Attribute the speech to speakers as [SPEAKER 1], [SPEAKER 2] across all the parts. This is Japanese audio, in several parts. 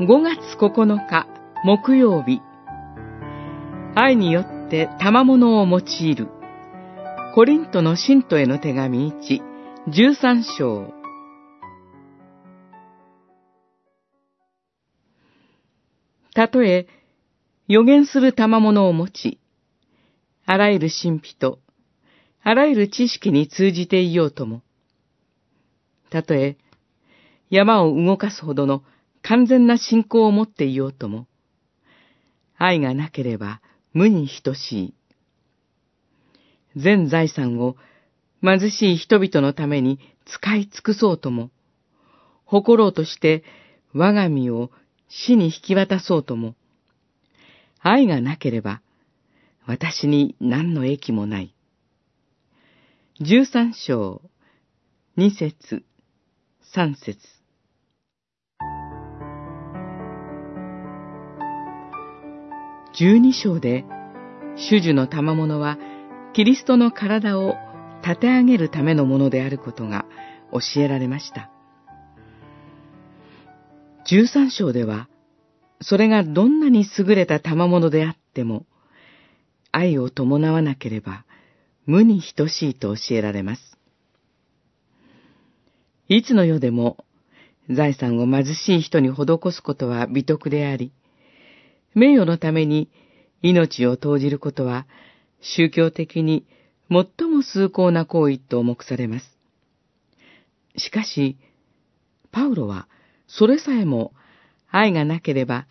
[SPEAKER 1] 5月9日木曜日。愛によって賜物を用いる。コリントの信徒への手紙1、13章。たとえ予言する賜物を持ち、あらゆる神秘と、あらゆる知識に通じていようとも、たとえ山を動かすほどの完全な信仰を持っていようとも、愛がなければ無に等しい。全財産を貧しい人々のために使い尽くそうとも、誇ろうとして我が身を死に引き渡そうとも、愛がなければ私に何の益もない。十三章、二節、三節。十二章で、主樹の賜物は、キリストの体を立て上げるためのものであることが教えられました。十三章では、それがどんなに優れた賜物であっても、愛を伴わなければ無に等しいと教えられます。いつの世でも財産を貧しい人に施すことは美徳であり、名誉のために命を投じることは宗教的に最も崇高な行為と目されます。しかし、パウロはそれさえも愛がなければ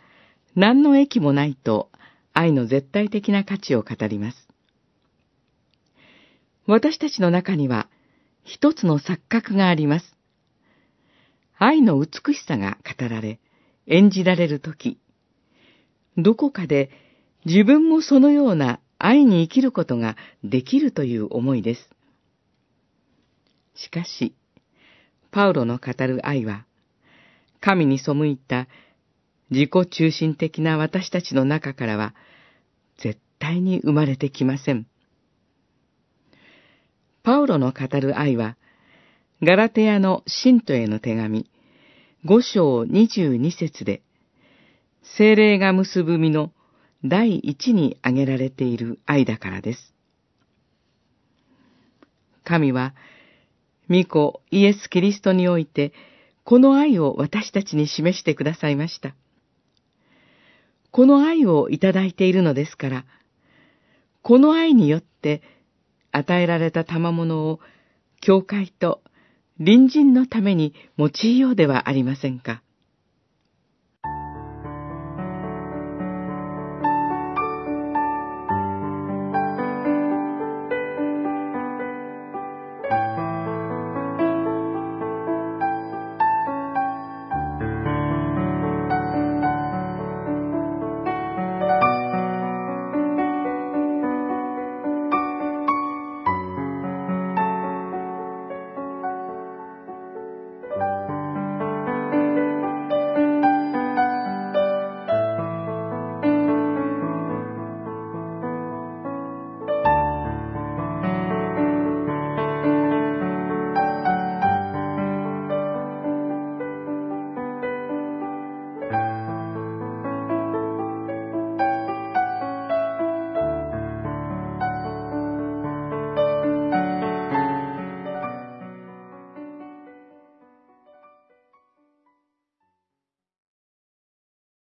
[SPEAKER 1] 何の益もないと愛の絶対的な価値を語ります。私たちの中には一つの錯覚があります。愛の美しさが語られ、演じられるとき、どこかで自分もそのような愛に生きることができるという思いです。しかし、パウロの語る愛は、神に背いた自己中心的な私たちの中からは、絶対に生まれてきません。パウロの語る愛は、ガラテヤの信徒への手紙、五章二十二節で、精霊が結ぶ身の第一に挙げられている愛だからです。神は、御子イエス・キリストにおいて、この愛を私たちに示してくださいました。この愛をいただいているのですから、この愛によって与えられた賜物を教会と隣人のために用いようではありませんか。